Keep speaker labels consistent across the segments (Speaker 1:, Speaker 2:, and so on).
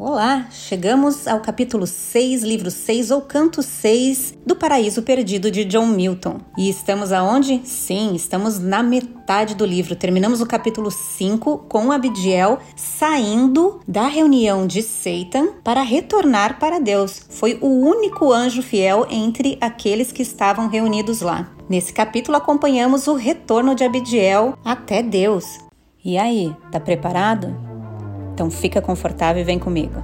Speaker 1: Olá, chegamos ao capítulo 6, livro 6 ou canto 6 do Paraíso Perdido de John Milton. E estamos aonde? Sim, estamos na metade do livro. Terminamos o capítulo 5 com Abidiel saindo da reunião de Satan para retornar para Deus. Foi o único anjo fiel entre aqueles que estavam reunidos lá. Nesse capítulo acompanhamos o retorno de Abidiel até Deus. E aí, tá preparado? Então fica confortável e vem comigo.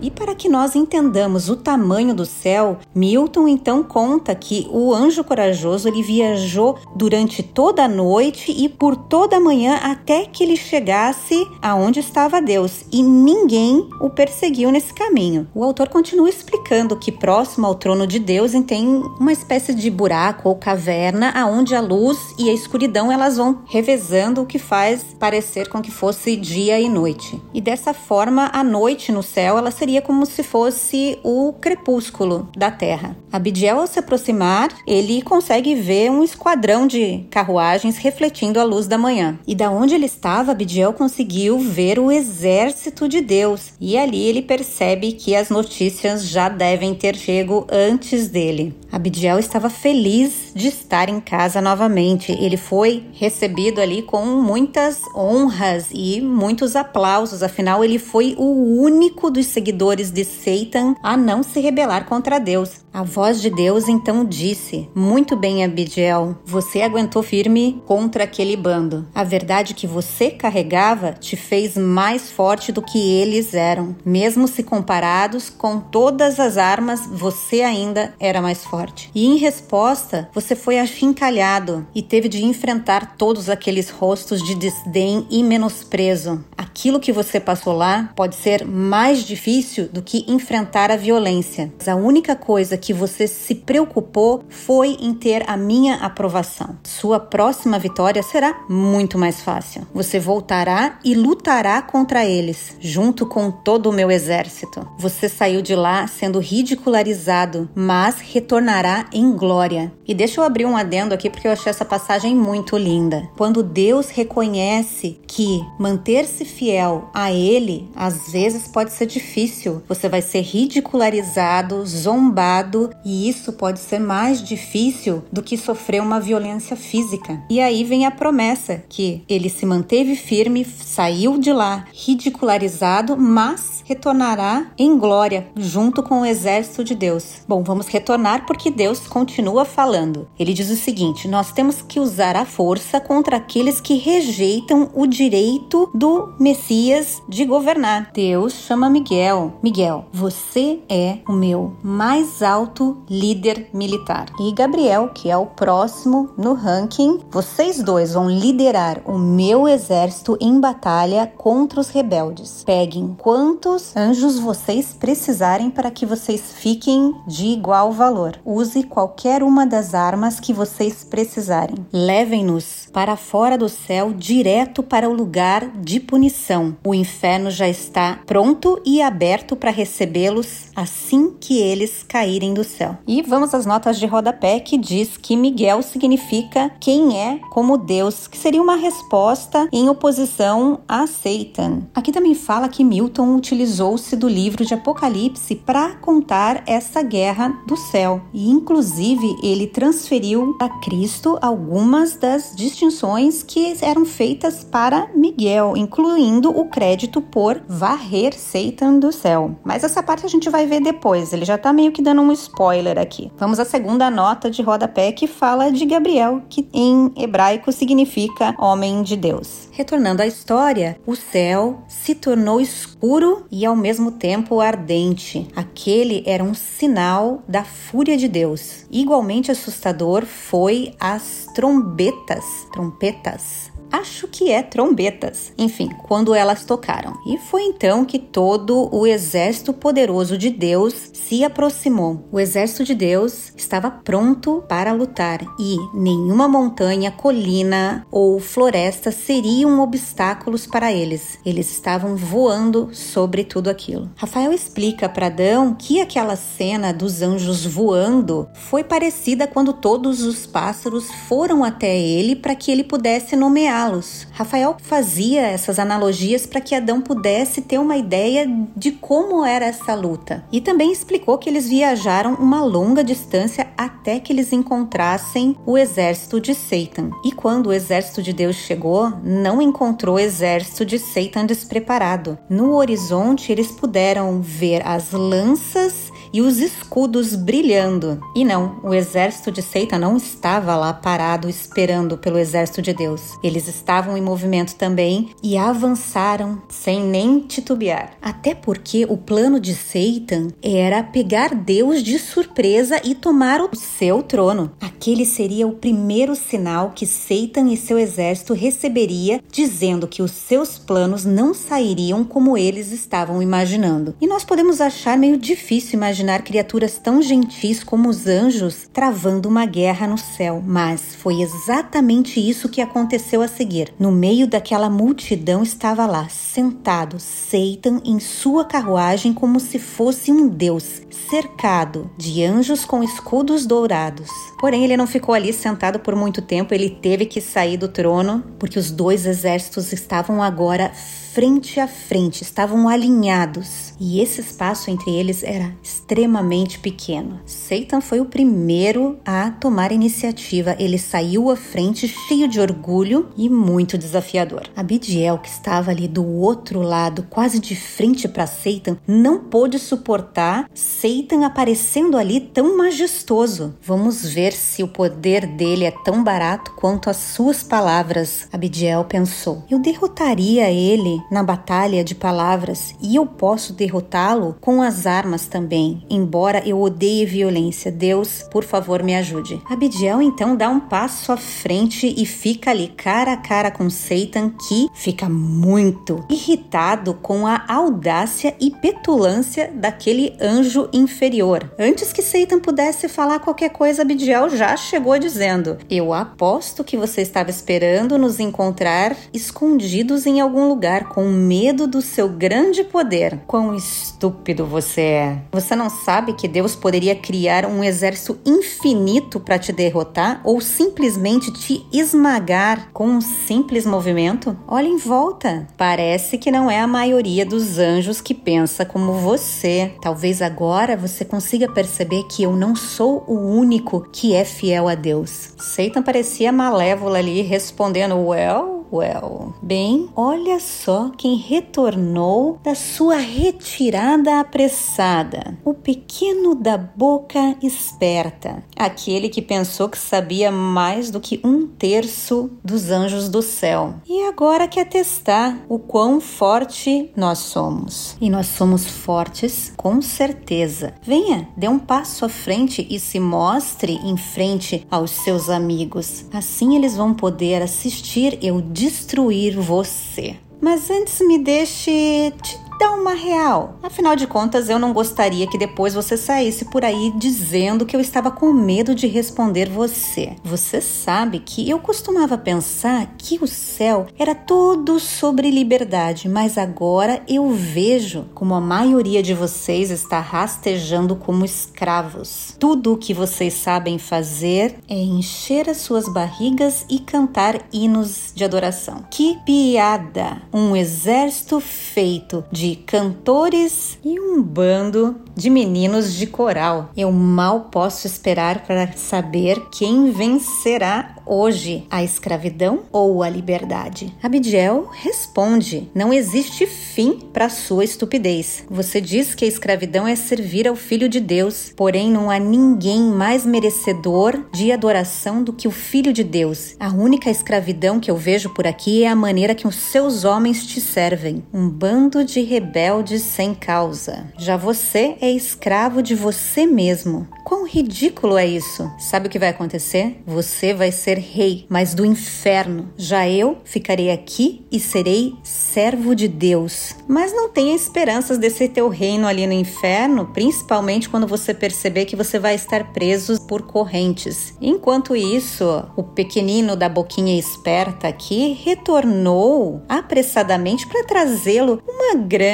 Speaker 1: E para que nós entendamos o tamanho do céu, Milton então conta que o anjo corajoso ele viajou durante toda a noite e por toda a manhã até que ele chegasse aonde estava Deus, e ninguém o perseguiu nesse caminho. O autor continua explicando que próximo ao trono de Deus tem uma espécie de buraco ou caverna aonde a luz e a escuridão elas vão revezando o que faz parecer com que fosse dia e noite. E dessa forma, a noite no céu ela seria seria como se fosse o crepúsculo da Terra. Abidiel, ao se aproximar, ele consegue ver um esquadrão de carruagens refletindo a luz da manhã. E da onde ele estava, Abidiel conseguiu ver o exército de Deus. E ali ele percebe que as notícias já devem ter chego antes dele. Abidiel estava feliz de estar em casa novamente. Ele foi recebido ali com muitas honras e muitos aplausos, afinal, ele foi o único dos seguidores de Satan a não se rebelar contra Deus. A voz de Deus então disse: Muito bem, Abidiel, você aguentou firme contra aquele bando. A verdade que você carregava te fez mais forte do que eles eram. Mesmo se comparados com todas as armas, você ainda era mais forte. E em resposta, você foi achincalhado e teve de enfrentar todos aqueles rostos de desdém e menosprezo. Aquilo que você passou lá pode ser mais difícil do que enfrentar a violência. A única coisa que você se preocupou foi em ter a minha aprovação. Sua próxima vitória será muito mais fácil. Você voltará e lutará contra eles, junto com todo o meu exército. Você saiu de lá sendo ridicularizado, mas retornará em glória. E deixa eu abrir um adendo aqui porque eu achei essa passagem muito linda. Quando Deus reconhece que manter-se fiel a Ele às vezes pode ser difícil, você vai ser ridicularizado, zombado e isso pode ser mais difícil do que sofrer uma violência física. E aí vem a promessa que ele se manteve firme, saiu de lá ridicularizado, mas retornará em glória junto com o exército de Deus. Bom, vamos retornar porque Deus continua falando. Ele diz o seguinte: nós temos que usar a força contra aqueles que rejeitam o direito do Messias de governar. Deus chama Miguel. Miguel, você é o meu mais alto líder militar. E Gabriel, que é o próximo no ranking, vocês dois vão liderar o meu exército em batalha contra os rebeldes. Peguem quantos anjos vocês precisarem para que vocês fiquem de igual valor. Use qualquer uma das armas que vocês precisarem. Levem-nos para fora do céu, direto para o lugar de punição. O inferno já está pronto e aberto para recebê-los assim que eles caírem do céu. E vamos às notas de rodapé que diz que Miguel significa quem é como Deus, que seria uma resposta em oposição a Satan. Aqui também fala que Milton utilizou-se do livro de Apocalipse para contar essa guerra do céu. E inclusive ele transferiu a Cristo algumas das distinções que eram feitas para Miguel, incluindo o crédito por varrer Satan do céu. Mas essa parte a gente vai ver depois. Ele já tá meio que dando um spoiler aqui. Vamos à segunda nota de rodapé que fala de Gabriel, que em hebraico significa homem de Deus. Retornando à história, o céu se tornou escuro e ao mesmo tempo ardente. Aquele era um sinal da fúria de Deus. Igualmente assustador foi as trombetas, trompetas Acho que é trombetas. Enfim, quando elas tocaram. E foi então que todo o exército poderoso de Deus se aproximou. O exército de Deus estava pronto para lutar e nenhuma montanha, colina ou floresta seriam obstáculos para eles. Eles estavam voando sobre tudo aquilo. Rafael explica para Adão que aquela cena dos anjos voando foi parecida quando todos os pássaros foram até ele para que ele pudesse nomeá-los. Rafael fazia essas analogias para que Adão pudesse ter uma ideia de como era essa luta. E também explicou que eles viajaram uma longa distância até que eles encontrassem o exército de Satan. E quando o exército de Deus chegou, não encontrou o exército de Satan despreparado. No horizonte, eles puderam ver as lanças e os escudos brilhando. E não, o exército de Seita não estava lá parado esperando pelo exército de Deus. Eles estavam em movimento também e avançaram sem nem titubear. Até porque o plano de Satan era pegar Deus de surpresa e tomar o seu trono. Aquele seria o primeiro sinal que Satan e seu exército receberia, dizendo que os seus planos não sairiam como eles estavam imaginando. E nós podemos achar meio difícil imaginar imaginar criaturas tão gentis como os anjos travando uma guerra no céu, mas foi exatamente isso que aconteceu a seguir. No meio daquela multidão estava lá, sentado, Satan em sua carruagem como se fosse um deus, cercado de anjos com escudos dourados. Porém, ele não ficou ali sentado por muito tempo, ele teve que sair do trono, porque os dois exércitos estavam agora frente a frente, estavam alinhados e esse espaço entre eles era extremamente pequeno. Satan foi o primeiro a tomar iniciativa. Ele saiu à frente cheio de orgulho e muito desafiador. Abidiel, que estava ali do outro lado, quase de frente para Satan, não pôde suportar Satan aparecendo ali tão majestoso. Vamos ver se o poder dele é tão barato quanto as suas palavras. Abidiel pensou. Eu derrotaria ele na batalha de palavras e eu posso derrotá-lo com as armas também, embora eu odeie violência. Deus, por favor, me ajude. Abidiel então dá um passo à frente e fica ali cara a cara com Satan, que fica muito irritado com a audácia e petulância daquele anjo inferior. Antes que Satan pudesse falar qualquer coisa, Abidiel já chegou dizendo: Eu aposto que você estava esperando nos encontrar escondidos em algum lugar com medo do seu grande poder. Quão estúpido você é! Você não sabe que Deus poderia criar um exército infinito para te derrotar ou simplesmente te esmagar com um simples movimento? Olha em volta. Parece que não é a maioria dos anjos que pensa como você. Talvez agora você consiga perceber que eu não sou o único que é fiel a Deus. Satan parecia malévola ali respondendo: Well, Well. Bem, olha só quem retornou da sua retirada apressada. O pequeno da boca esperta. Aquele que pensou que sabia mais do que um terço dos anjos do céu. E agora quer testar o quão forte nós somos. E nós somos fortes, com certeza. Venha, dê um passo à frente e se mostre em frente aos seus amigos. Assim eles vão poder assistir eu destruir você. Mas antes me deixe te dá uma real. Afinal de contas, eu não gostaria que depois você saísse por aí dizendo que eu estava com medo de responder você. Você sabe que eu costumava pensar que o céu era todo sobre liberdade, mas agora eu vejo como a maioria de vocês está rastejando como escravos. Tudo o que vocês sabem fazer é encher as suas barrigas e cantar hinos de adoração. Que piada! Um exército feito de de cantores e um bando de meninos de coral. Eu mal posso esperar para saber quem vencerá hoje, a escravidão ou a liberdade? Abidiel responde: Não existe fim para sua estupidez. Você diz que a escravidão é servir ao Filho de Deus, porém não há ninguém mais merecedor de adoração do que o Filho de Deus. A única escravidão que eu vejo por aqui é a maneira que os seus homens te servem. Um bando de rebeldes sem causa. Já você é escravo de você mesmo. Quão ridículo é isso? Sabe o que vai acontecer? Você vai ser rei, mas do inferno. Já eu ficarei aqui e serei servo de Deus. Mas não tenha esperanças desse teu reino ali no inferno, principalmente quando você perceber que você vai estar preso por correntes. Enquanto isso, o pequenino da boquinha esperta aqui retornou apressadamente para trazê-lo uma grande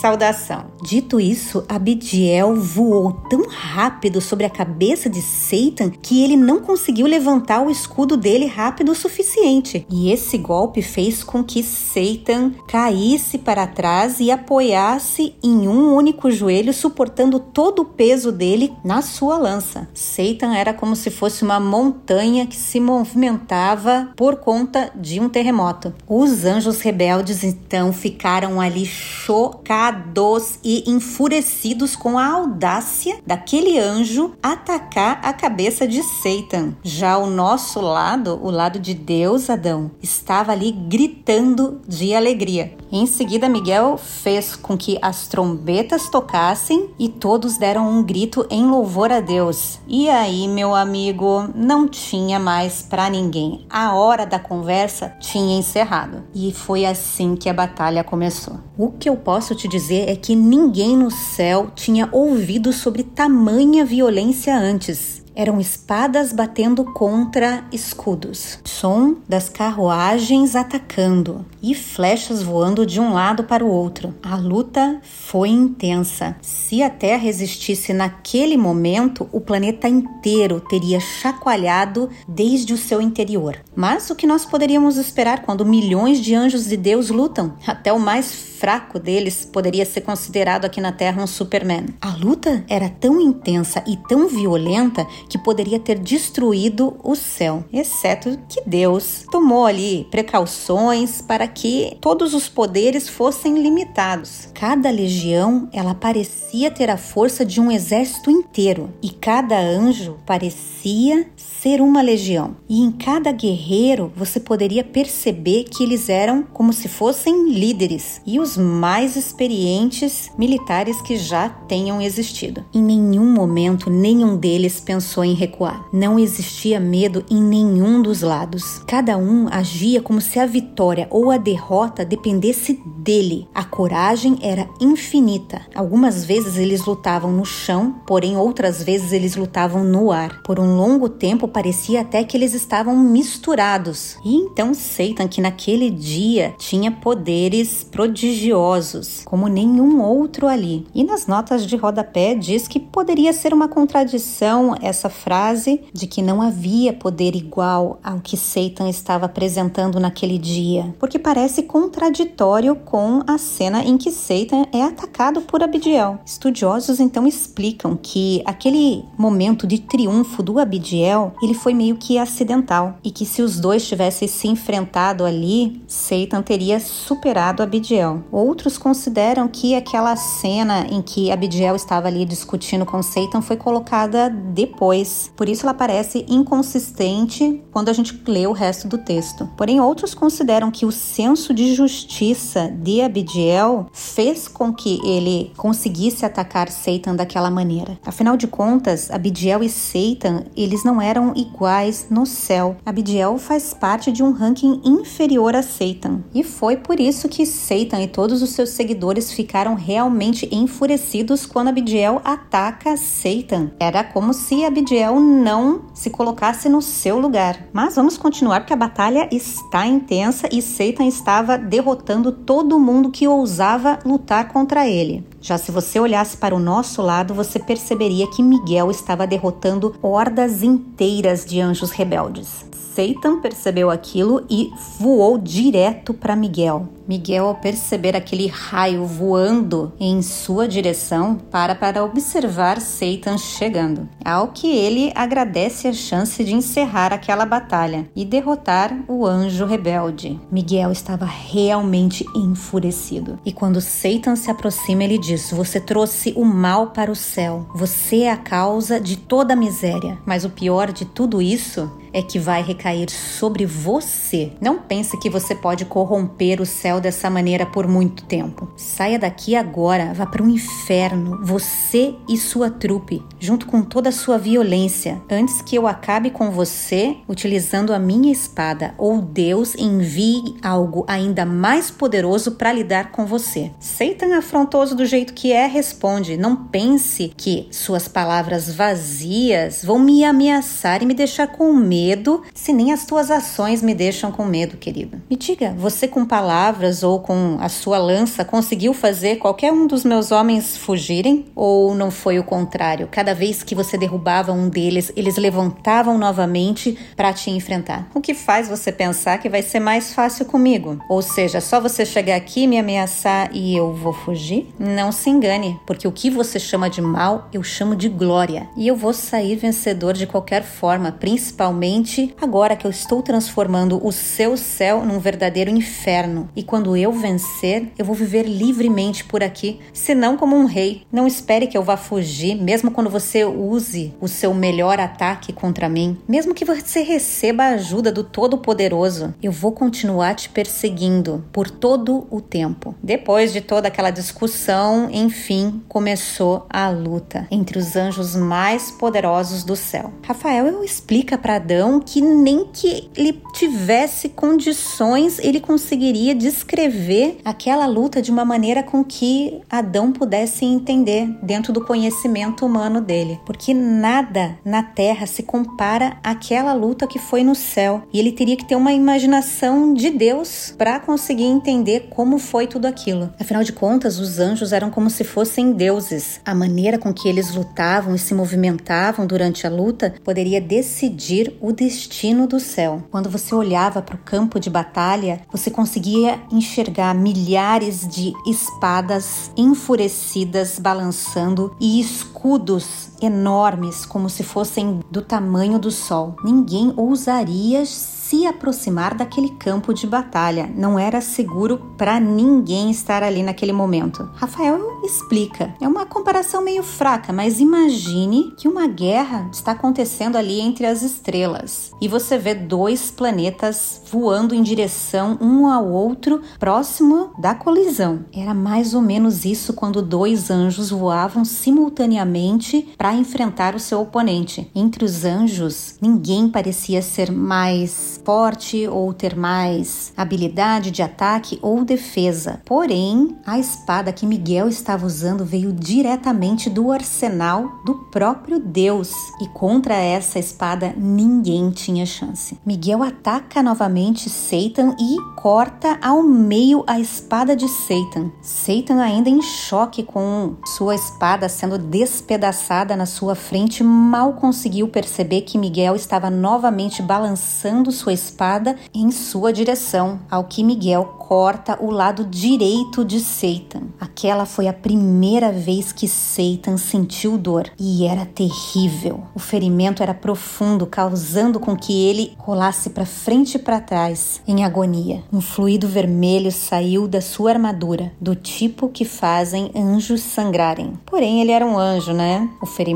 Speaker 1: saudação. Dito isso, Abidiel voou tão rápido sobre a cabeça de Satan que ele não conseguiu levantar o escudo dele rápido o suficiente. E esse golpe fez com que Satan caísse para trás e apoiasse em um único joelho, suportando todo o peso dele na sua lança. Satan era como se fosse uma montanha que se movimentava por conta de um terremoto. Os anjos rebeldes então ficaram ali chocados e enfurecidos com a audácia daquele anjo atacar a cabeça de Satan. Já o nosso lado, o lado de Deus, Adão, estava ali gritando de alegria. Em seguida, Miguel fez com que as trombetas tocassem e todos deram um grito em louvor a Deus. E aí, meu amigo, não tinha mais para ninguém. A hora da conversa tinha encerrado. E foi assim que a batalha começou. O que eu posso te dizer é que ninguém no céu tinha ouvido sobre tamanha violência antes. Eram espadas batendo contra escudos, som das carruagens atacando e flechas voando de um lado para o outro. A luta foi intensa. Se a Terra existisse naquele momento, o planeta inteiro teria chacoalhado desde o seu interior. Mas o que nós poderíamos esperar quando milhões de anjos de Deus lutam? Até o mais fraco deles poderia ser considerado aqui na Terra um Superman. A luta era tão intensa e tão violenta que poderia ter destruído o céu, exceto que Deus tomou ali precauções para que todos os poderes fossem limitados. Cada legião, ela parecia ter a força de um exército inteiro e cada anjo parecia ser uma legião. E em cada guerreiro você poderia perceber que eles eram como se fossem líderes e os mais experientes militares que já tenham existido. Em nenhum momento nenhum deles pensou em recuar. Não existia medo em nenhum dos lados. Cada um agia como se a vitória ou a derrota dependesse dele. A coragem era infinita. Algumas vezes eles lutavam no chão, porém outras vezes eles lutavam no ar. Por um longo tempo parecia até que eles estavam misturados. E então Satan, que naquele dia tinha poderes prodigiosos, como nenhum outro ali. E nas notas de rodapé diz que poderia ser uma contradição essa frase de que não havia poder igual ao que Satan estava apresentando naquele dia, porque parece contraditório com a cena em que Satan é atacado por Abidiel. Estudiosos então explicam que aquele momento de triunfo do Abidiel ele foi meio que acidental e que se os dois tivessem se enfrentado ali, Satan teria superado Abidiel. Outros consideram que aquela cena em que Abidiel estava ali discutindo com Satan foi colocada depois, por isso ela parece inconsistente quando a gente lê o resto do texto. Porém, outros consideram que o senso de justiça de Abidiel fez com que ele conseguisse atacar Satan daquela maneira. Afinal de contas, Abidiel e Satan, eles não eram iguais no céu. Abidiel faz parte de um ranking inferior a Satan. E foi por isso que Satan todos os seus seguidores ficaram realmente enfurecidos quando Abidiel ataca Satan. Era como se Abidiel não se colocasse no seu lugar. Mas vamos continuar porque a batalha está intensa e Satan estava derrotando todo mundo que ousava lutar contra ele. Já se você olhasse para o nosso lado, você perceberia que Miguel estava derrotando hordas inteiras de anjos rebeldes. Satan percebeu aquilo e voou direto para Miguel. Miguel, ao perceber aquele raio voando em sua direção, para para observar Satan chegando. Ao que ele agradece a chance de encerrar aquela batalha e derrotar o anjo rebelde. Miguel estava realmente enfurecido. E quando Satan se aproxima, ele diz: Você trouxe o mal para o céu. Você é a causa de toda a miséria. Mas o pior de tudo isso é que vai recair sobre você. Não pense que você pode corromper o céu dessa maneira por muito tempo. Saia daqui agora, vá para o inferno, você e sua trupe, junto com toda a sua violência, antes que eu acabe com você utilizando a minha espada, ou Deus envie algo ainda mais poderoso para lidar com você. Satan, afrontoso do jeito que é, responde: Não pense que suas palavras vazias vão me ameaçar e me deixar com medo, se nem as tuas ações me deixam com medo, querido. Me diga, você com palavras ou com a sua lança conseguiu fazer qualquer um dos meus homens fugirem? Ou não foi o contrário? Cada vez que você derrubava um deles, eles levantavam novamente para te enfrentar. O que faz você pensar que vai ser mais fácil comigo? Ou seja, só você chegar aqui, me ameaçar e eu vou fugir? Não se engane, porque o que você chama de mal, eu chamo de glória. E eu vou sair vencedor de qualquer forma, principalmente agora que eu estou transformando o seu céu num verdadeiro inferno. E quando eu vencer, eu vou viver livremente por aqui, senão como um rei. Não espere que eu vá fugir, mesmo quando você use o seu melhor ataque contra mim, mesmo que você receba a ajuda do Todo-Poderoso, eu vou continuar te perseguindo por todo o tempo. Depois de toda aquela discussão, enfim, começou a luta entre os anjos mais poderosos do céu. Rafael explica para Adão que nem que ele tivesse condições ele conseguiria descrever aquela luta de uma maneira com que Adão pudesse entender dentro do conhecimento humano dele, porque nada na terra se compara àquela luta que foi no céu. E ele teria que ter uma imaginação de Deus para conseguir entender como foi tudo aquilo. Afinal de contas, os anjos eram como se fossem deuses. A maneira com que eles lutavam e se movimentavam durante a luta poderia decidir o destino do céu. Quando você olhava para o campo de batalha, você conseguia enxergar milhares de espadas enfurecidas balançando e escudos enormes, como se fossem do tamanho do sol. Ninguém ousaria se aproximar daquele campo de batalha. Não era seguro para ninguém estar ali naquele momento. Rafael explica. É uma comparação meio fraca, mas imagine que uma guerra está acontecendo ali entre as estrelas e você vê dois planetas voando em direção um ao outro próximo da colisão. Era mais ou menos isso quando dois anjos voavam simultaneamente para enfrentar o seu oponente. Entre os anjos, ninguém parecia ser mais forte ou ter mais habilidade de ataque ou defesa. Porém, a espada que Miguel estava usando veio diretamente do arsenal do próprio Deus, e contra essa espada ninguém tinha chance. Miguel ataca novamente Satan e corta ao meio a espada de Satan. Satan, ainda em choque com sua espada sendo despedaçada na sua frente, mal conseguiu perceber que Miguel estava novamente balançando sua espada em sua direção, ao que Miguel corta o lado direito de Satan. Aquela foi a primeira vez que Satan sentiu dor e era terrível. O ferimento era profundo, causando com que ele rolasse para frente e para trás em agonia. Um fluido vermelho saiu da sua armadura, do tipo que fazem anjos sangrarem. Porém, ele era um anjo, né? O ferimento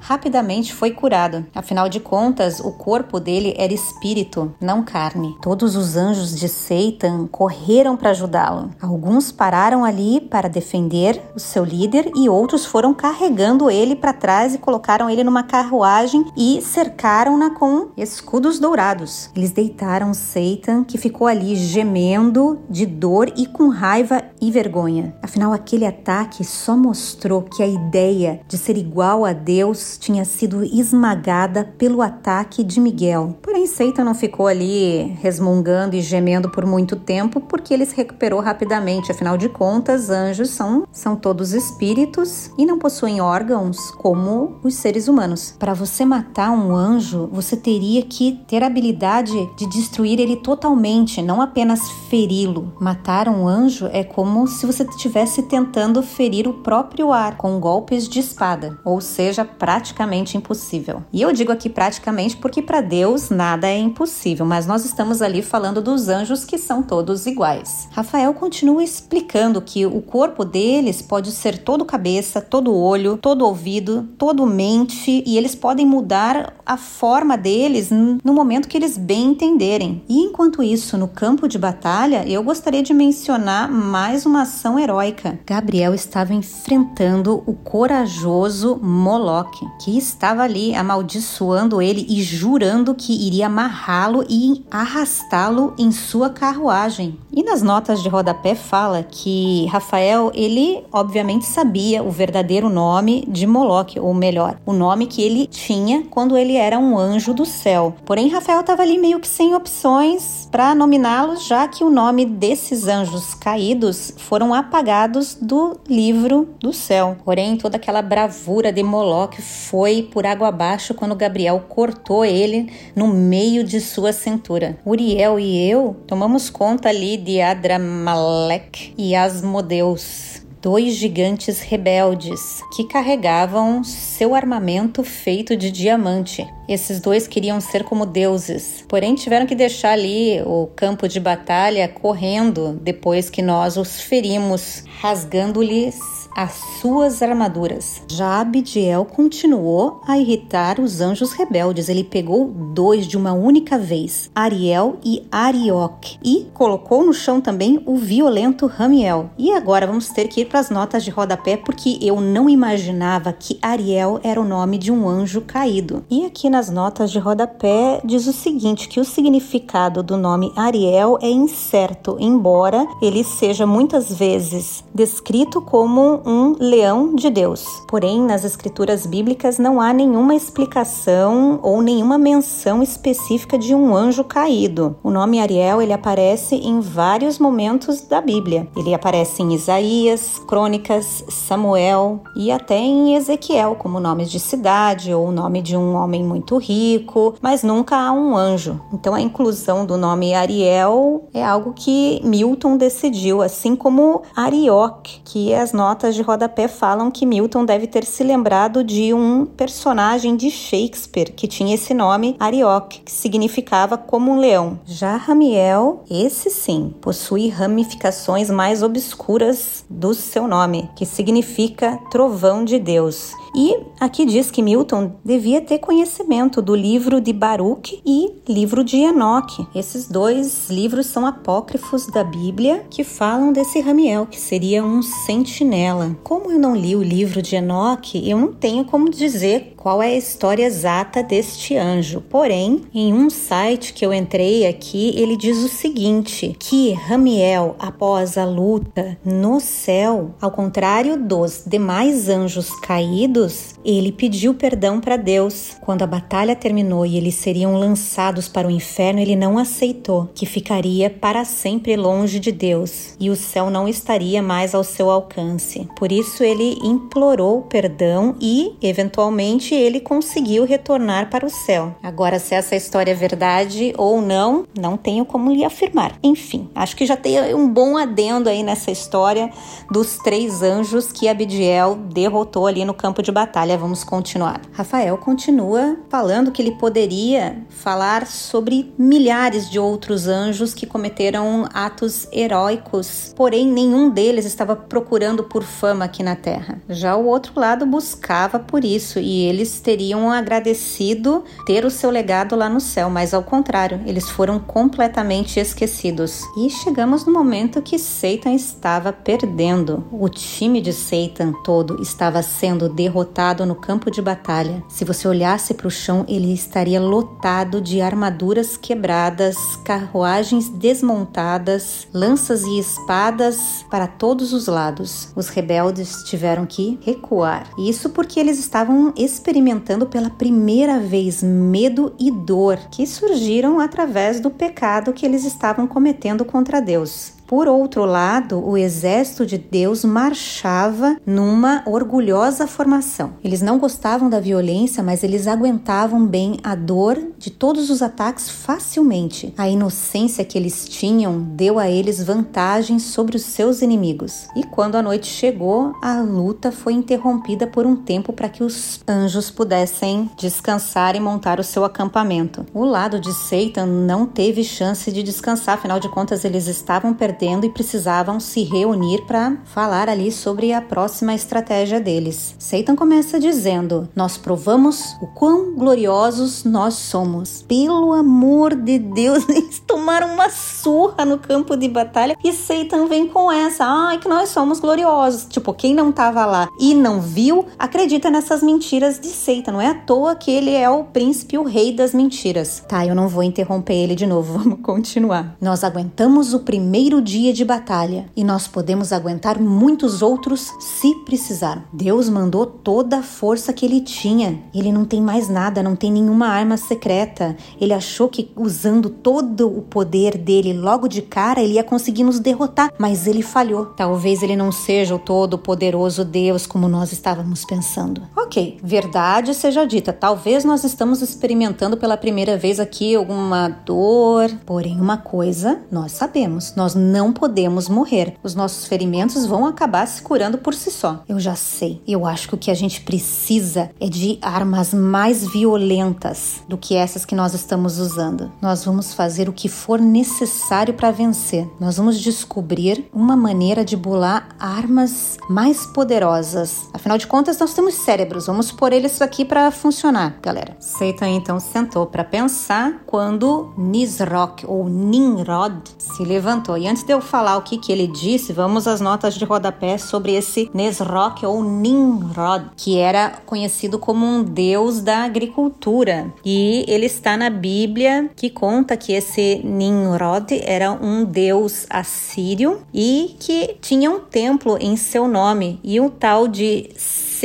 Speaker 1: rapidamente foi curado. Afinal de contas, o corpo dele era espírito, não carne. Todos os anjos de Satan correram correram para ajudá-lo. Alguns pararam ali para defender o seu líder e outros foram carregando ele para trás e colocaram ele numa carruagem e cercaram-na com escudos dourados. Eles deitaram Satan, que ficou ali gemendo de dor e com raiva e vergonha. Afinal, aquele ataque só mostrou que a ideia de ser igual a Deus tinha sido esmagada pelo ataque de Miguel. Porém, Satan não ficou ali resmungando e gemendo por muito tempo, porque ele se recuperou rapidamente. Afinal de contas, anjos são, são todos espíritos e não possuem órgãos como os seres humanos. Para você matar um anjo, você teria que ter a habilidade de destruir ele totalmente, não apenas feri-lo. Matar um anjo é como se você estivesse tentando ferir o próprio ar com golpes de espada, ou seja, praticamente impossível. E eu digo aqui praticamente porque para Deus nada é impossível, mas nós estamos ali falando dos anjos que são todos iguais. Rafael continua explicando que o corpo deles pode ser todo cabeça, todo olho, todo ouvido, todo mente e eles podem mudar a forma deles no momento que eles bem entenderem. E enquanto isso, no campo de batalha, eu gostaria de mencionar mais uma ação heróica. Gabriel estava enfrentando o corajoso Moloque, que estava ali amaldiçoando ele e jurando que iria amarrá-lo e arrastá-lo em sua carruagem. E nas notas de rodapé fala que Rafael, ele obviamente sabia o verdadeiro nome de Moloque, ou melhor, o nome que ele tinha quando ele era um anjo do céu. Porém, Rafael estava ali meio que sem opções para nominá-los, já que o nome desses anjos caídos foram apagados do livro do céu. Porém, toda aquela bravura de Moloque foi por água abaixo quando Gabriel cortou ele no meio de sua cintura. Uriel e eu tomamos conta ali de Adramalek e Asmodeus dois gigantes rebeldes que carregavam seu armamento feito de diamante. Esses dois queriam ser como deuses, porém tiveram que deixar ali o campo de batalha correndo depois que nós os ferimos, rasgando-lhes as suas armaduras. Já Abidiel continuou a irritar os anjos rebeldes. Ele pegou dois de uma única vez, Ariel e Arioque, e colocou no chão também o violento Ramiel. E agora vamos ter que ir para as notas de rodapé porque eu não imaginava que Ariel era o nome de um anjo caído. E aqui nas notas de rodapé diz o seguinte: que o significado do nome Ariel é incerto, embora ele seja muitas vezes descrito como um leão de Deus. Porém, nas escrituras bíblicas não há nenhuma explicação ou nenhuma menção específica de um anjo caído. O nome Ariel ele aparece em vários momentos da Bíblia. Ele aparece em Isaías, Crônicas, Samuel e até em Ezequiel como nomes de cidade ou o nome de um homem muito rico, mas nunca há um anjo. Então a inclusão do nome Ariel é algo que Milton decidiu, assim como Arioque, que as notas de rodapé falam que Milton deve ter se lembrado de um personagem de Shakespeare que tinha esse nome, Arioque, que significava como um leão. Já Ramiel, esse sim, possui ramificações mais obscuras do seu nome, que significa trovão de Deus. E aqui diz que Milton devia ter conhecimento do livro de Baruch e livro de Enoque. Esses dois livros são apócrifos da Bíblia que falam desse Ramiel, que seria um sentinela. Como eu não li o livro de Enoque, eu não tenho como dizer qual é a história exata deste anjo. Porém, em um site que eu entrei aqui, ele diz o seguinte: que Ramiel, após a luta no céu, ao contrário dos demais anjos caídos, ele pediu perdão para Deus. Quando a batalha terminou e eles seriam lançados para o inferno, ele não aceitou que ficaria para sempre longe de Deus e o céu não estaria mais ao seu alcance. Por isso ele implorou perdão e, eventualmente, ele conseguiu retornar para o céu. Agora, se essa história é verdade ou não, não tenho como lhe afirmar. Enfim, acho que já tem um bom adendo aí nessa história dos três anjos que Abidiel derrotou ali no campo de batalha. Vamos continuar. Rafael continua falando que ele poderia falar sobre milhares de outros anjos que cometeram atos heróicos, porém nenhum deles estava procurando por fama aqui na Terra. Já o outro lado buscava por isso e ele eles teriam agradecido ter o seu legado lá no céu, mas ao contrário, eles foram completamente esquecidos. E chegamos no momento que Satan estava perdendo. O time de Satan todo estava sendo derrotado no campo de batalha. Se você olhasse para o chão, ele estaria lotado de armaduras quebradas, carruagens desmontadas, lanças e espadas para todos os lados. Os rebeldes tiveram que recuar. Isso porque eles estavam experimentando pela primeira vez medo e dor que surgiram através do pecado que eles estavam cometendo contra Deus. Por outro lado, o exército de Deus marchava numa orgulhosa formação. Eles não gostavam da violência, mas eles aguentavam bem a dor de todos os ataques facilmente. A inocência que eles tinham deu a eles vantagem sobre os seus inimigos. E quando a noite chegou, a luta foi interrompida por um tempo para que os anjos pudessem descansar e montar o seu acampamento. O lado de Satan não teve chance de descansar, afinal de contas, eles estavam perdendo perdendo e precisavam se reunir para falar ali sobre a próxima estratégia deles. Satan começa dizendo: Nós provamos o quão gloriosos nós somos. Pelo amor de Deus, eles tomaram uma surra no campo de batalha e Satan vem com essa: Ai, que nós somos gloriosos. Tipo, quem não tava lá e não viu, acredita nessas mentiras de Satan. Não é à toa que ele é o príncipe, o rei das mentiras. Tá, eu não vou interromper ele de novo, vamos continuar. Nós aguentamos o primeiro dia de batalha e nós podemos aguentar muitos outros se precisar. Deus mandou toda a força que ele tinha. Ele não tem mais nada, não tem nenhuma arma secreta. Ele achou que usando todo o poder dele logo de cara ele ia conseguir nos derrotar, mas ele falhou. Talvez ele não seja o todo poderoso Deus como nós estávamos pensando. OK, verdade seja dita, talvez nós estamos experimentando pela primeira vez aqui alguma dor, porém uma coisa nós sabemos, nós não podemos morrer. Os nossos ferimentos vão acabar se curando por si só. Eu já sei. Eu acho que o que a gente precisa é de armas mais violentas do que essas que nós estamos usando. Nós vamos fazer o que for necessário para vencer. Nós vamos descobrir uma maneira de bolar armas mais poderosas. Afinal de contas, nós temos cérebros. Vamos pôr eles aqui para funcionar, galera. Satan então sentou para pensar quando Nisroch ou Nimrod se levantou. E antes de eu falar o que, que ele disse, vamos às notas de rodapé sobre esse Nisroch ou Nimrod, que era conhecido como um deus da agricultura. E ele está na Bíblia que conta que esse Nimrod era um deus assírio e que tinha um templo em seu nome e um tal de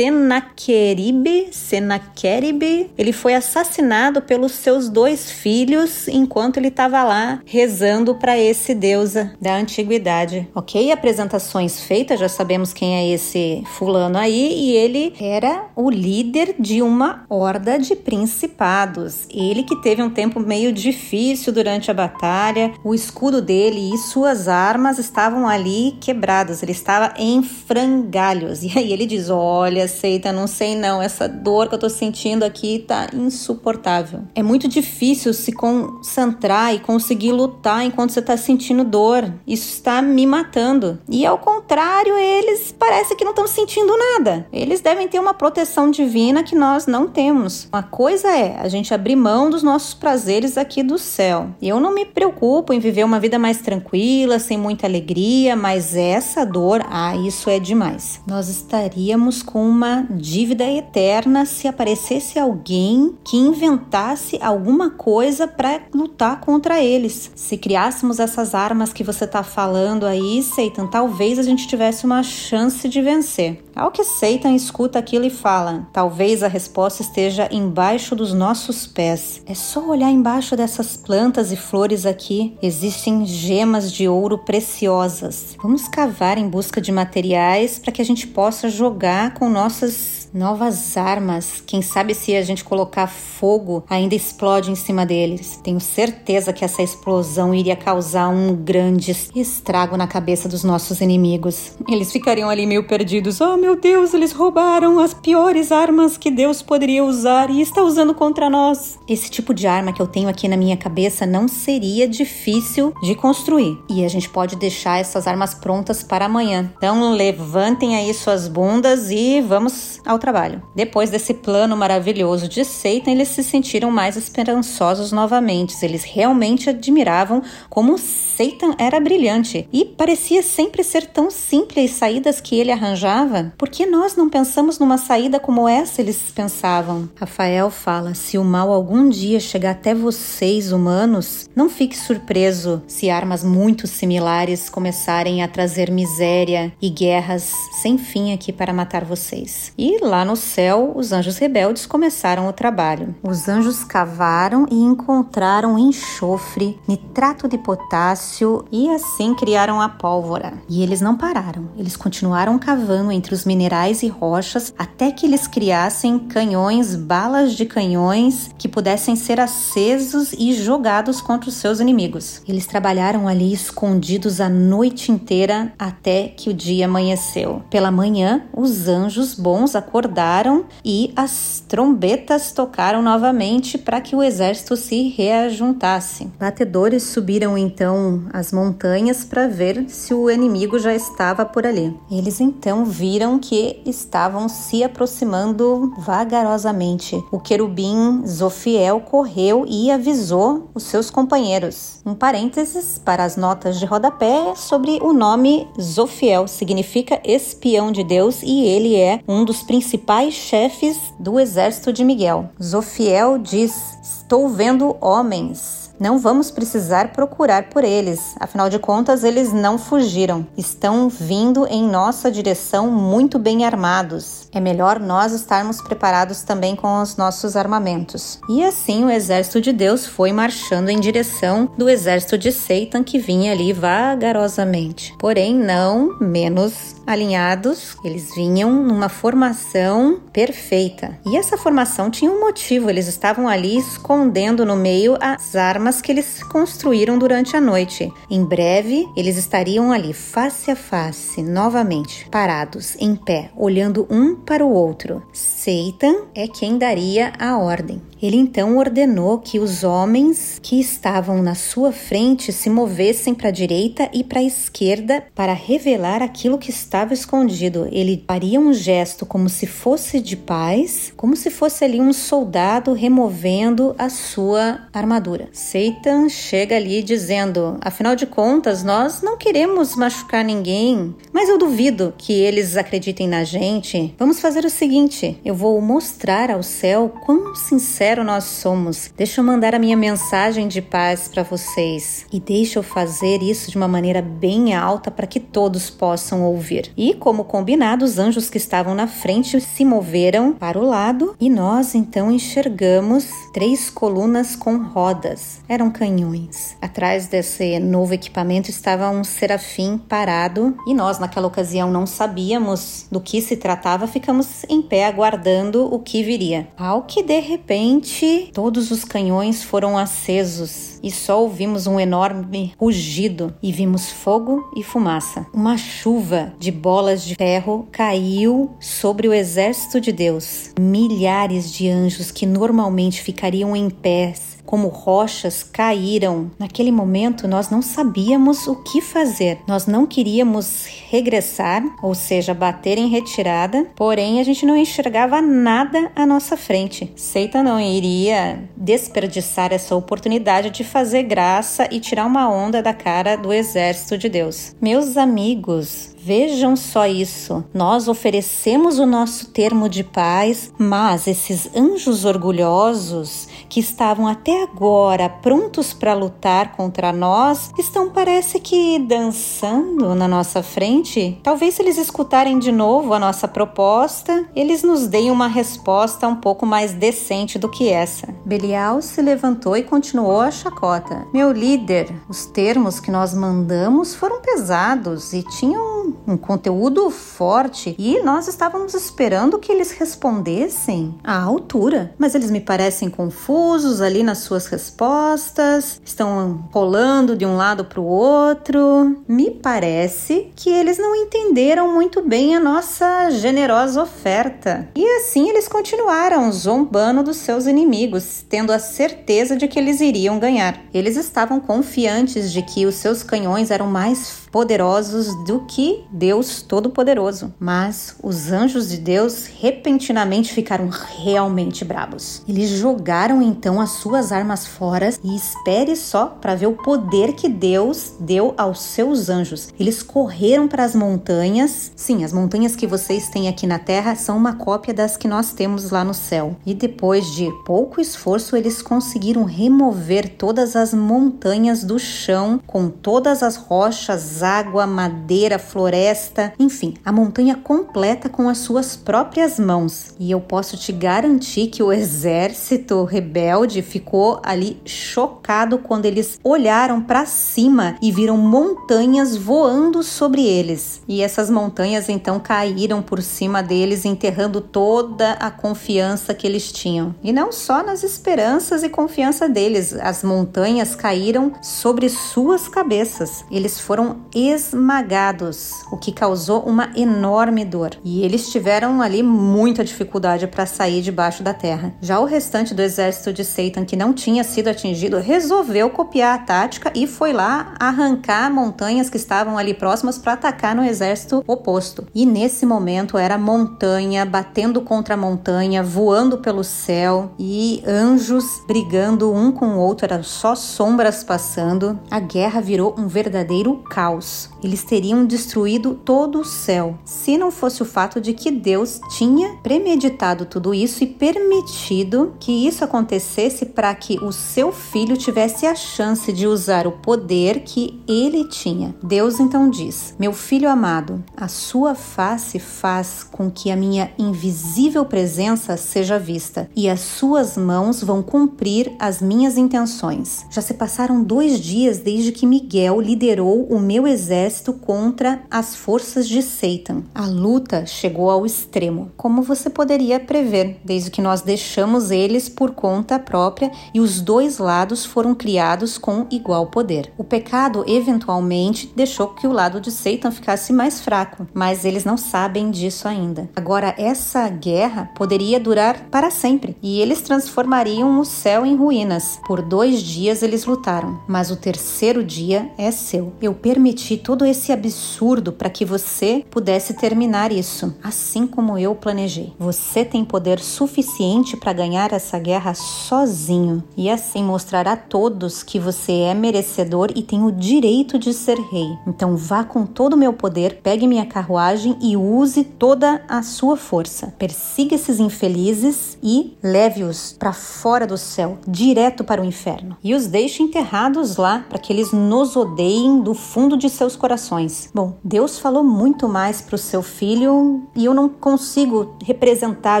Speaker 1: Senaqueribe, Senaqueribe, ele foi assassinado pelos seus dois filhos enquanto ele estava lá rezando para esse deusa da antiguidade. Ok, apresentações feitas, já sabemos quem é esse fulano aí, e ele era o líder de uma horda de principados. Ele que teve um tempo meio difícil durante a batalha, o escudo dele e suas armas estavam ali quebradas, ele estava em frangalhos. E aí ele diz: Olha, aceita, não sei não, essa dor que eu tô sentindo aqui tá insuportável. É muito difícil se concentrar e conseguir lutar enquanto você tá sentindo dor. Isso está me matando. E ao contrário, eles parece que não estão sentindo nada. Eles devem ter uma proteção divina que nós não temos. Uma coisa é a gente abrir mão dos nossos prazeres aqui do céu. Eu não me preocupo em viver uma vida mais tranquila, sem muita alegria, mas essa dor, ah, isso é demais. Nós estaríamos com uma dívida eterna se aparecesse alguém que inventasse alguma coisa para lutar contra eles. Se criássemos essas armas que você está falando aí, Satan, talvez a gente tivesse uma chance de vencer. Ao que Satan escuta aquilo e fala: talvez a resposta esteja embaixo dos nossos pés. É só olhar embaixo dessas plantas e flores aqui. Existem gemas de ouro preciosas. Vamos cavar em busca de materiais para que a gente possa jogar com nossas novas armas. Quem sabe se a gente colocar fogo ainda explode em cima deles. Tenho certeza que essa explosão iria causar um grande estrago na cabeça dos nossos inimigos. Eles ficariam ali meio perdidos. Oh meu Deus, eles roubaram as piores armas que Deus poderia usar e está usando contra nós. Esse tipo de arma que eu tenho aqui na minha cabeça não seria difícil de construir. E a gente pode deixar essas armas prontas para amanhã. Então levantem aí suas bundas e vamos ao trabalho. Depois desse plano maravilhoso de Satan, eles se sentiram mais esperançosos novamente. Eles realmente admiravam como Satan era brilhante e parecia sempre ser tão simples as saídas que ele arranjava. Por que nós não pensamos numa saída como essa? Eles pensavam. Rafael fala: se o mal algum dia chegar até vocês, humanos, não fique surpreso se armas muito similares começarem a trazer miséria e guerras sem fim aqui para matar vocês. E lá no céu, os anjos rebeldes começaram o trabalho. Os anjos cavaram e encontraram enxofre, nitrato de potássio e assim criaram a pólvora. E eles não pararam, eles continuaram cavando entre os minerais e rochas até que eles criassem canhões, balas de canhões que pudessem ser acesos e jogados contra os seus inimigos. Eles trabalharam ali escondidos a noite inteira até que o dia amanheceu. Pela manhã, os anjos bons acordaram e as trombetas tocaram novamente para que o exército se reajuntasse. Batedores subiram então as montanhas para ver se o inimigo já estava por ali. Eles então viram que estavam se aproximando vagarosamente. O querubim Zofiel correu e avisou os seus companheiros. Um parênteses para as notas de rodapé sobre o nome Zofiel, significa espião de Deus e ele é um dos principais chefes do exército de Miguel. Zofiel diz: Estou vendo homens não vamos precisar procurar por eles, afinal de contas, eles não fugiram. Estão vindo em nossa direção muito bem armados. É melhor nós estarmos preparados também com os nossos armamentos. E assim o exército de Deus foi marchando em direção do exército de Satan que vinha ali vagarosamente. Porém, não menos alinhados, eles vinham numa formação perfeita. E essa formação tinha um motivo, eles estavam ali escondendo no meio as armas que eles construíram durante a noite. Em breve, eles estariam ali face a face, novamente, parados, em pé, olhando um para o outro. Satan é quem daria a ordem. Ele então ordenou que os homens que estavam na sua frente se movessem para a direita e para a esquerda para revelar aquilo que estava escondido. Ele faria um gesto como se fosse de paz, como se fosse ali um soldado removendo a sua armadura. Satan chega ali dizendo: afinal de contas, nós não queremos machucar ninguém, mas eu duvido que eles acreditem na gente. Vamos fazer o seguinte: eu vou mostrar ao céu quão sincero sincero nós somos. Deixa eu mandar a minha mensagem de paz para vocês e deixa eu fazer isso de uma maneira bem alta para que todos possam ouvir. E como combinado, os anjos que estavam na frente se moveram para o lado e nós então enxergamos três colunas com rodas. Eram canhões. Atrás desse novo equipamento estava um serafim parado e nós naquela ocasião não sabíamos do que se tratava, ficamos em pé aguardando o que viria. Ao que de repente repente, todos os canhões foram acesos e só ouvimos um enorme rugido e vimos fogo e fumaça. Uma chuva de bolas de ferro caiu sobre o exército de Deus. Milhares de anjos que normalmente ficariam em pés como rochas caíram. Naquele momento, nós não sabíamos o que fazer. Nós não queríamos regressar, ou seja, bater em retirada, porém a gente não enxergava nada à nossa frente. Seita não iria desperdiçar essa oportunidade de fazer graça e tirar uma onda da cara do exército de Deus. Meus amigos, Vejam só isso. Nós oferecemos o nosso termo de paz, mas esses anjos orgulhosos que estavam até agora prontos para lutar contra nós estão, parece que, dançando na nossa frente. Talvez, se eles escutarem de novo a nossa proposta, eles nos deem uma resposta um pouco mais decente do que essa. Belial se levantou e continuou a chacota. Meu líder, os termos que nós mandamos foram pesados e tinham um conteúdo forte e nós estávamos esperando que eles respondessem à altura, mas eles me parecem confusos ali nas suas respostas, estão rolando de um lado para o outro. Me parece que eles não entenderam muito bem a nossa generosa oferta. E assim eles continuaram zombando dos seus inimigos, tendo a certeza de que eles iriam ganhar. Eles estavam confiantes de que os seus canhões eram mais poderosos do que Deus Todo-Poderoso. Mas os anjos de Deus repentinamente ficaram realmente bravos. Eles jogaram então as suas armas fora e espere só para ver o poder que Deus deu aos seus anjos. Eles correram para as montanhas. Sim, as montanhas que vocês têm aqui na terra são uma cópia das que nós temos lá no céu. E depois de pouco esforço, eles conseguiram remover todas as montanhas do chão com todas as rochas água, madeira, floresta, enfim, a montanha completa com as suas próprias mãos. E eu posso te garantir que o exército rebelde ficou ali chocado quando eles olharam para cima e viram montanhas voando sobre eles. E essas montanhas então caíram por cima deles, enterrando toda a confiança que eles tinham. E não só nas esperanças e confiança deles, as montanhas caíram sobre suas cabeças. Eles foram esmagados, o que causou uma enorme dor. E eles tiveram ali muita dificuldade para sair debaixo da terra. Já o restante do exército de Satan, que não tinha sido atingido, resolveu copiar a tática e foi lá arrancar montanhas que estavam ali próximas para atacar no exército oposto. E nesse momento era montanha batendo contra montanha, voando pelo céu e anjos brigando um com o outro, era só sombras passando. A guerra virou um verdadeiro caos. Eles teriam destruído todo o céu, se não fosse o fato de que Deus tinha premeditado tudo isso e permitido que isso acontecesse para que o seu filho tivesse a chance de usar o poder que ele tinha. Deus então diz: Meu filho amado, a sua face faz com que a minha invisível presença seja vista e as suas mãos vão cumprir as minhas intenções. Já se passaram dois dias desde que Miguel liderou o meu exército contra as forças de Satan. A luta chegou ao extremo, como você poderia prever, desde que nós deixamos eles por conta própria e os dois lados foram criados com igual poder. O pecado eventualmente deixou que o lado de Satan ficasse mais fraco, mas eles não sabem disso ainda. Agora, essa guerra poderia durar para sempre e eles transformariam o céu em ruínas. Por dois dias eles lutaram, mas o terceiro dia é seu. Eu permiti todo esse absurdo para que você pudesse terminar isso, assim como eu planejei. Você tem poder suficiente para ganhar essa guerra sozinho e assim mostrar a todos que você é merecedor e tem o direito de ser rei. Então vá com todo o meu poder, pegue minha carruagem e use toda a sua força. Persiga esses infelizes e leve-os para fora do céu, direto para o inferno. E os deixe enterrados lá para que eles nos odeiem do fundo de seus corações. Bom, Deus falou muito mais para o seu filho e eu não consigo representar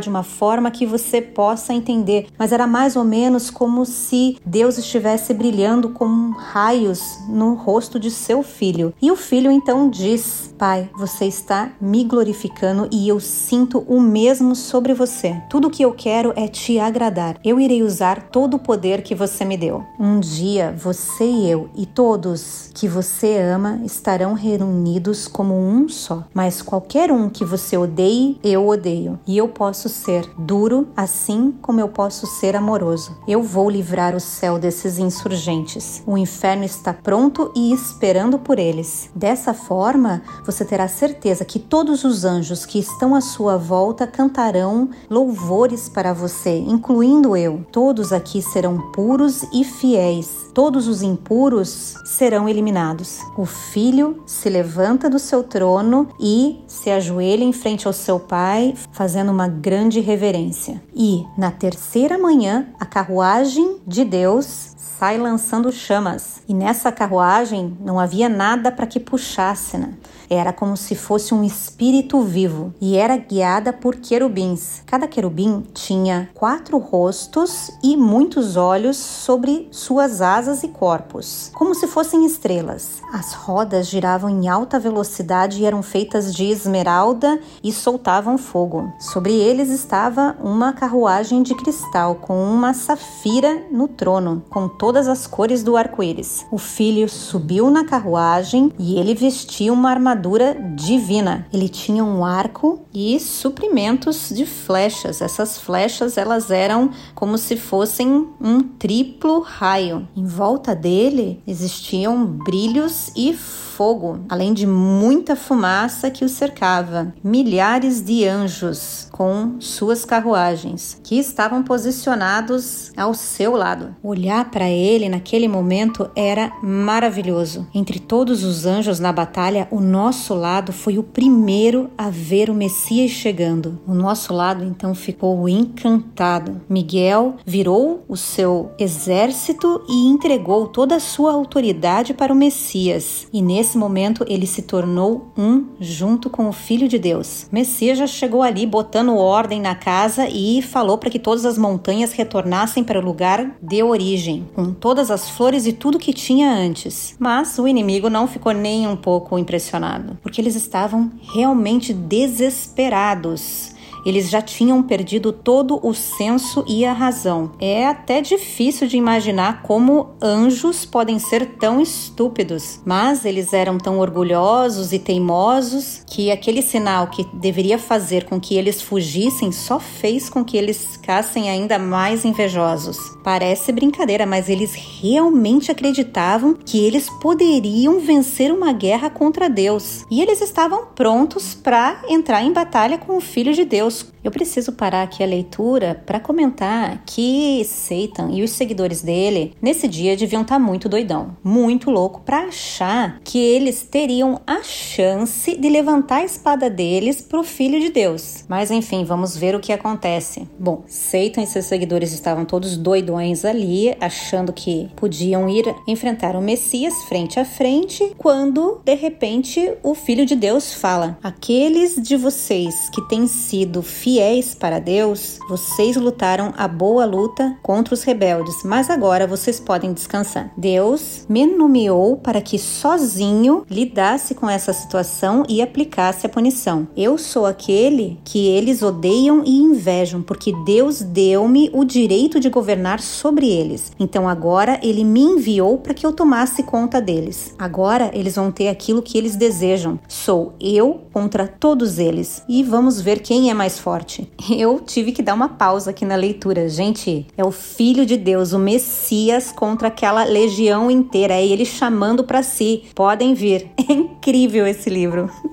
Speaker 1: de uma forma que você possa entender, mas era mais ou menos como se Deus estivesse brilhando como raios no rosto de seu filho. E o filho então diz: Pai, você está me glorificando e eu sinto o mesmo sobre você. Tudo que eu quero é te agradar. Eu irei usar todo o poder que você me deu. Um dia você e eu e todos que você ama estarão reunidos como um só. Mas qualquer um que você odeie, eu odeio. E eu posso ser duro assim como eu posso ser amoroso. Eu vou livrar o céu desses insurgentes. O inferno está pronto e esperando por eles. Dessa forma, você terá certeza que todos os anjos que estão à sua volta cantarão louvores para você, incluindo eu. Todos aqui serão puros e fiéis. Todos os impuros serão eliminados. O filho se levanta do seu trono e se ajoelha em frente ao seu pai, fazendo uma grande reverência. E na terceira manhã, a carruagem de Deus sai lançando chamas. E nessa carruagem não havia nada para que puxasse, né? Era como se fosse um espírito vivo e era guiada por querubins. Cada querubim tinha quatro rostos e muitos olhos sobre suas asas e corpos, como se fossem estrelas. As rodas giravam em alta velocidade e eram feitas de esmeralda e soltavam fogo. Sobre eles estava uma carruagem de cristal com uma safira no trono, com todas as cores do arco-íris. O filho subiu na carruagem e ele vestia uma armadura armadura divina. Ele tinha um arco e suprimentos de flechas. Essas flechas elas eram como se fossem um triplo raio. Em volta dele existiam brilhos e fogo, além de muita fumaça que o cercava. Milhares de anjos com suas carruagens, que estavam posicionados ao seu lado. Olhar para ele naquele momento era maravilhoso. Entre todos os anjos na batalha, o nosso lado foi o primeiro a ver o Messias chegando. O nosso lado então ficou encantado. Miguel virou o seu exército e entregou toda a sua autoridade para o Messias. E nesse nesse momento ele se tornou um junto com o Filho de Deus. Messias já chegou ali botando ordem na casa e falou para que todas as montanhas retornassem para o lugar de origem, com todas as flores e tudo que tinha antes. Mas o inimigo não ficou nem um pouco impressionado, porque eles estavam realmente desesperados. Eles já tinham perdido todo o senso e a razão. É até difícil de imaginar como anjos podem ser tão estúpidos, mas eles eram tão orgulhosos e teimosos que aquele sinal que deveria fazer com que eles fugissem só fez com que eles ficassem ainda mais invejosos. Parece brincadeira, mas eles realmente acreditavam que eles poderiam vencer uma guerra contra Deus e eles estavam prontos para entrar em batalha com o Filho de Deus Eu preciso parar aqui a leitura para comentar que Satan e os seguidores dele nesse dia deviam estar tá muito doidão, muito louco para achar que eles teriam a chance de levantar a espada deles pro filho de Deus. Mas enfim, vamos ver o que acontece. Bom, Satan e seus seguidores estavam todos doidões ali, achando que podiam ir enfrentar o Messias frente a frente, quando de repente o filho de Deus fala: "Aqueles de vocês que têm sido fiéis para Deus, vocês lutaram a boa luta contra os rebeldes, mas agora vocês podem descansar. Deus me nomeou para que sozinho lidasse com essa situação e aplicasse a punição. Eu sou aquele que eles odeiam e invejam, porque Deus deu-me o direito de governar sobre eles. Então agora ele me enviou para que eu tomasse conta deles. Agora eles vão ter aquilo que eles desejam. Sou eu contra todos eles. E vamos ver quem é mais forte. Eu tive que dar uma pausa aqui na leitura. Gente, é o Filho de Deus, o Messias contra aquela legião inteira. É ele chamando para si. Podem vir. É incrível esse livro.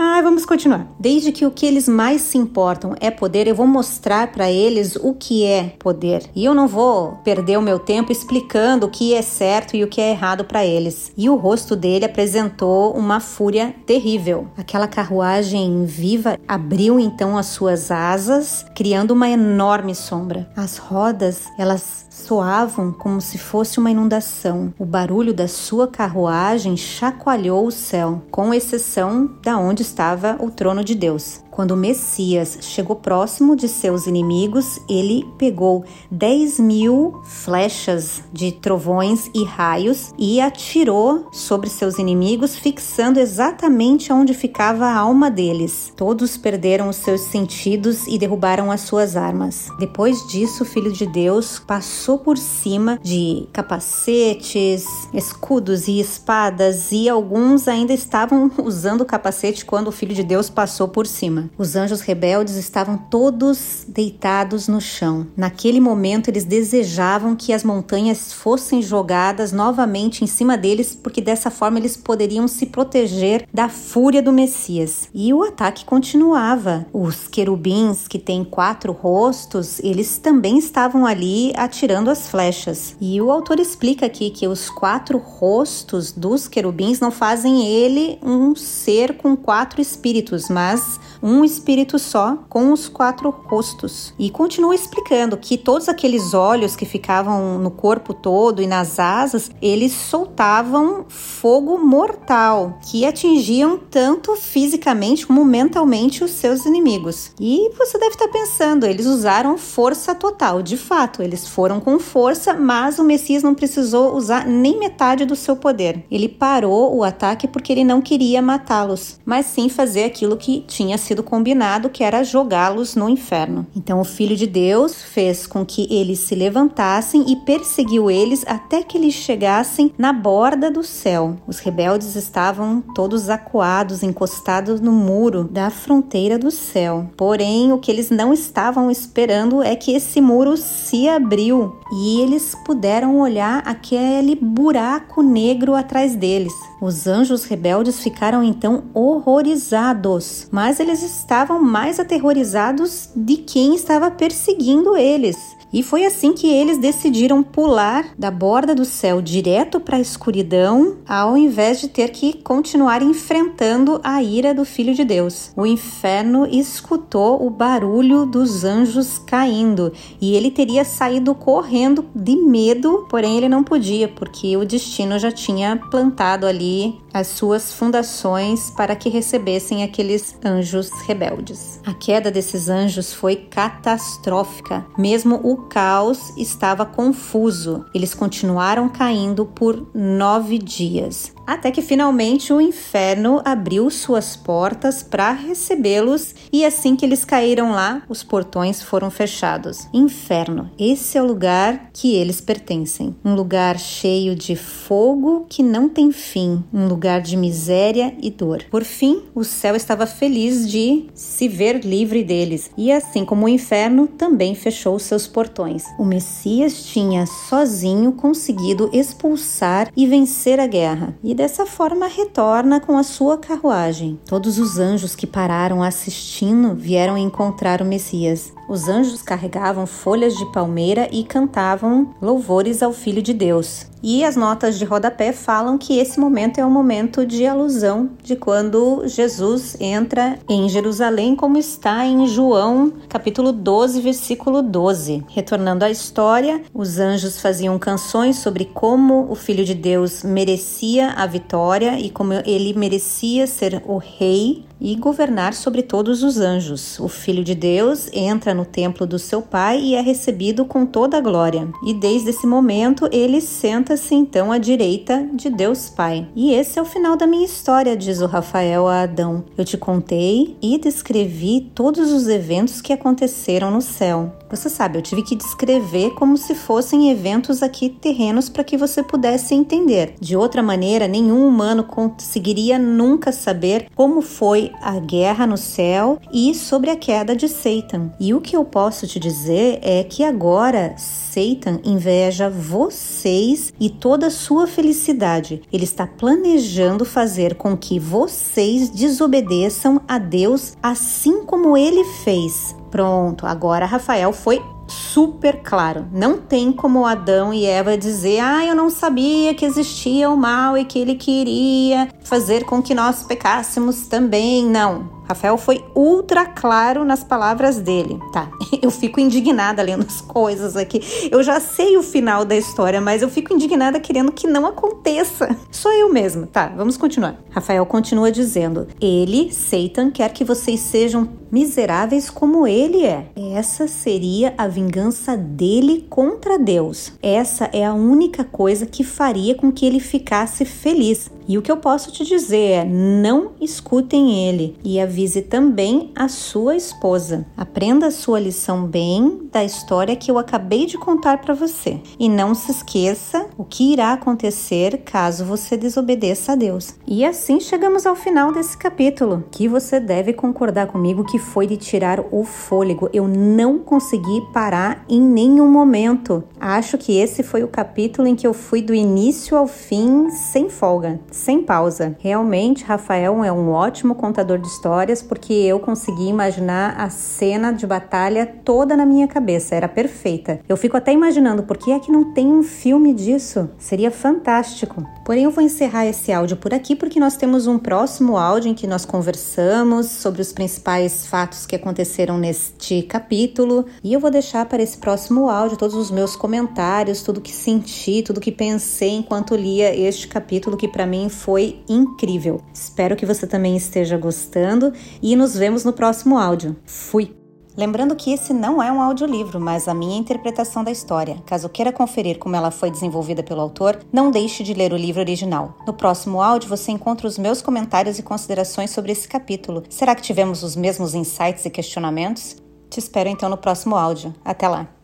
Speaker 1: Ah, vamos continuar. Desde que o que eles mais se importam é poder, eu vou mostrar para eles o que é poder. E eu não vou perder o meu tempo explicando o que é certo e o que é errado para eles. E o rosto dele apresentou uma fúria terrível. Aquela carruagem viva abriu então as suas asas, criando uma enorme sombra. As rodas, elas soavam como se fosse uma inundação. O barulho da sua carruagem chacoalhou o céu, com exceção da onde estava o trono de Deus. Quando o Messias chegou próximo de seus inimigos, ele pegou 10 mil flechas de trovões e raios e atirou sobre seus inimigos, fixando exatamente onde ficava a alma deles. Todos perderam os seus sentidos e derrubaram as suas armas. Depois disso, o Filho de Deus passou por cima de capacetes, escudos e espadas, e alguns ainda estavam usando o capacete quando o Filho de Deus passou por cima. Os anjos rebeldes estavam todos deitados no chão. Naquele momento, eles desejavam que as montanhas fossem jogadas novamente em cima deles, porque dessa forma eles poderiam se proteger da fúria do Messias. E o ataque continuava. Os querubins, que têm quatro rostos, eles também estavam ali atirando as flechas. E o autor explica aqui que os quatro rostos dos querubins não fazem ele um ser com quatro espíritos, mas um espírito só, com os quatro rostos. E continua explicando que todos aqueles olhos que ficavam no corpo todo e nas asas, eles soltavam fogo mortal, que atingiam tanto fisicamente como mentalmente os seus inimigos. E você deve estar pensando, eles usaram força total. De fato, eles foram com força, mas o Messias não precisou usar nem metade do seu poder. Ele parou o ataque porque ele não queria matá-los, mas sim fazer aquilo que tinha sido combinado, que era jogá-los no inferno. Então o Filho de Deus fez com que eles se levantassem e perseguiu eles até que eles chegassem na borda do céu. Os rebeldes estavam todos acuados, encostados no muro da fronteira do céu. Porém, o que eles não estavam esperando é que esse muro se abriu e eles puderam olhar aquele buraco negro atrás deles. Os anjos rebeldes ficaram então horrorizados, mas eles estavam mais aterrorizados de quem estava perseguindo eles. E foi assim que eles decidiram pular da borda do céu direto para a escuridão, ao invés de ter que continuar enfrentando a ira do Filho de Deus. O inferno escutou o barulho dos anjos caindo e ele teria saído correndo de medo, porém ele não podia, porque o destino já tinha plantado ali as suas fundações para que recebessem aqueles anjos rebeldes. A queda desses anjos foi catastrófica. Mesmo o caos estava confuso. Eles continuaram caindo por nove dias até que finalmente o inferno abriu suas portas para recebê-los e assim que eles caíram lá, os portões foram fechados. Inferno, esse é o lugar que eles pertencem, um lugar cheio de fogo que não tem fim, um lugar de miséria e dor. Por fim, o céu estava feliz de se ver livre deles e assim como o inferno também fechou seus portões. O Messias tinha sozinho conseguido expulsar e vencer a guerra e dessa forma retorna com a sua carruagem. Todos os anjos que pararam assistindo vieram encontrar o Messias. Os anjos carregavam folhas de palmeira e cantavam louvores ao Filho de Deus. E as notas de rodapé falam que esse momento é um momento de alusão de quando Jesus entra em Jerusalém, como está em João, capítulo 12, versículo 12. Retornando à história, os anjos faziam canções sobre como o Filho de Deus merecia a vitória e como ele merecia ser o rei e governar sobre todos os anjos. O Filho de Deus entra no templo do seu Pai e é recebido com toda a glória. E desde esse momento ele senta-se então à direita de Deus Pai. E esse é o final da minha história, diz o Rafael a Adão. Eu te contei e descrevi todos os eventos que aconteceram no céu. Você sabe, eu tive que descrever como se fossem eventos aqui terrenos para que você pudesse entender. De outra maneira, nenhum humano conseguiria nunca saber como foi a guerra no céu e sobre a queda de Satan. E o que eu posso te dizer é que agora Satan inveja vocês e toda a sua felicidade. Ele está planejando fazer com que vocês desobedeçam a Deus assim como ele fez. Pronto, agora Rafael foi super claro. Não tem como Adão e Eva dizer: "Ah, eu não sabia que existia o mal e que ele queria fazer com que nós pecássemos também". Não. Rafael foi ultra claro nas palavras dele. Tá, eu fico indignada lendo as coisas aqui. Eu já sei o final da história, mas eu fico indignada querendo que não aconteça. Sou eu mesma. Tá, vamos continuar. Rafael continua dizendo: Ele, Satan, quer que vocês sejam miseráveis como ele é. Essa seria a vingança dele contra Deus. Essa é a única coisa que faria com que ele ficasse feliz. E o que eu posso te dizer é: não escutem ele e avise também a sua esposa. Aprenda a sua lição bem da história que eu acabei de contar para você. E não se esqueça o que irá acontecer caso você desobedeça a Deus. E assim chegamos ao final desse capítulo, que você deve concordar comigo que foi de tirar o fôlego. Eu não consegui parar em nenhum momento. Acho que esse foi o capítulo em que eu fui do início ao fim sem folga sem pausa. Realmente, Rafael é um ótimo contador de histórias porque eu consegui imaginar a cena de batalha toda na minha cabeça, era perfeita. Eu fico até imaginando por que é que não tem um filme disso? Seria fantástico. Porém, eu vou encerrar esse áudio por aqui porque nós temos um próximo áudio em que nós conversamos sobre os principais fatos que aconteceram neste capítulo e eu vou deixar para esse próximo áudio todos os meus comentários, tudo que senti, tudo que pensei enquanto lia este capítulo que para mim foi incrível. Espero que você também esteja gostando e nos vemos no próximo áudio. Fui! Lembrando que esse não é um audiolivro, mas a minha interpretação da história. Caso queira conferir como ela foi desenvolvida pelo autor, não deixe de ler o livro original. No próximo áudio você encontra os meus comentários e considerações sobre esse capítulo. Será que tivemos os mesmos insights e questionamentos? Te espero então no próximo áudio. Até lá!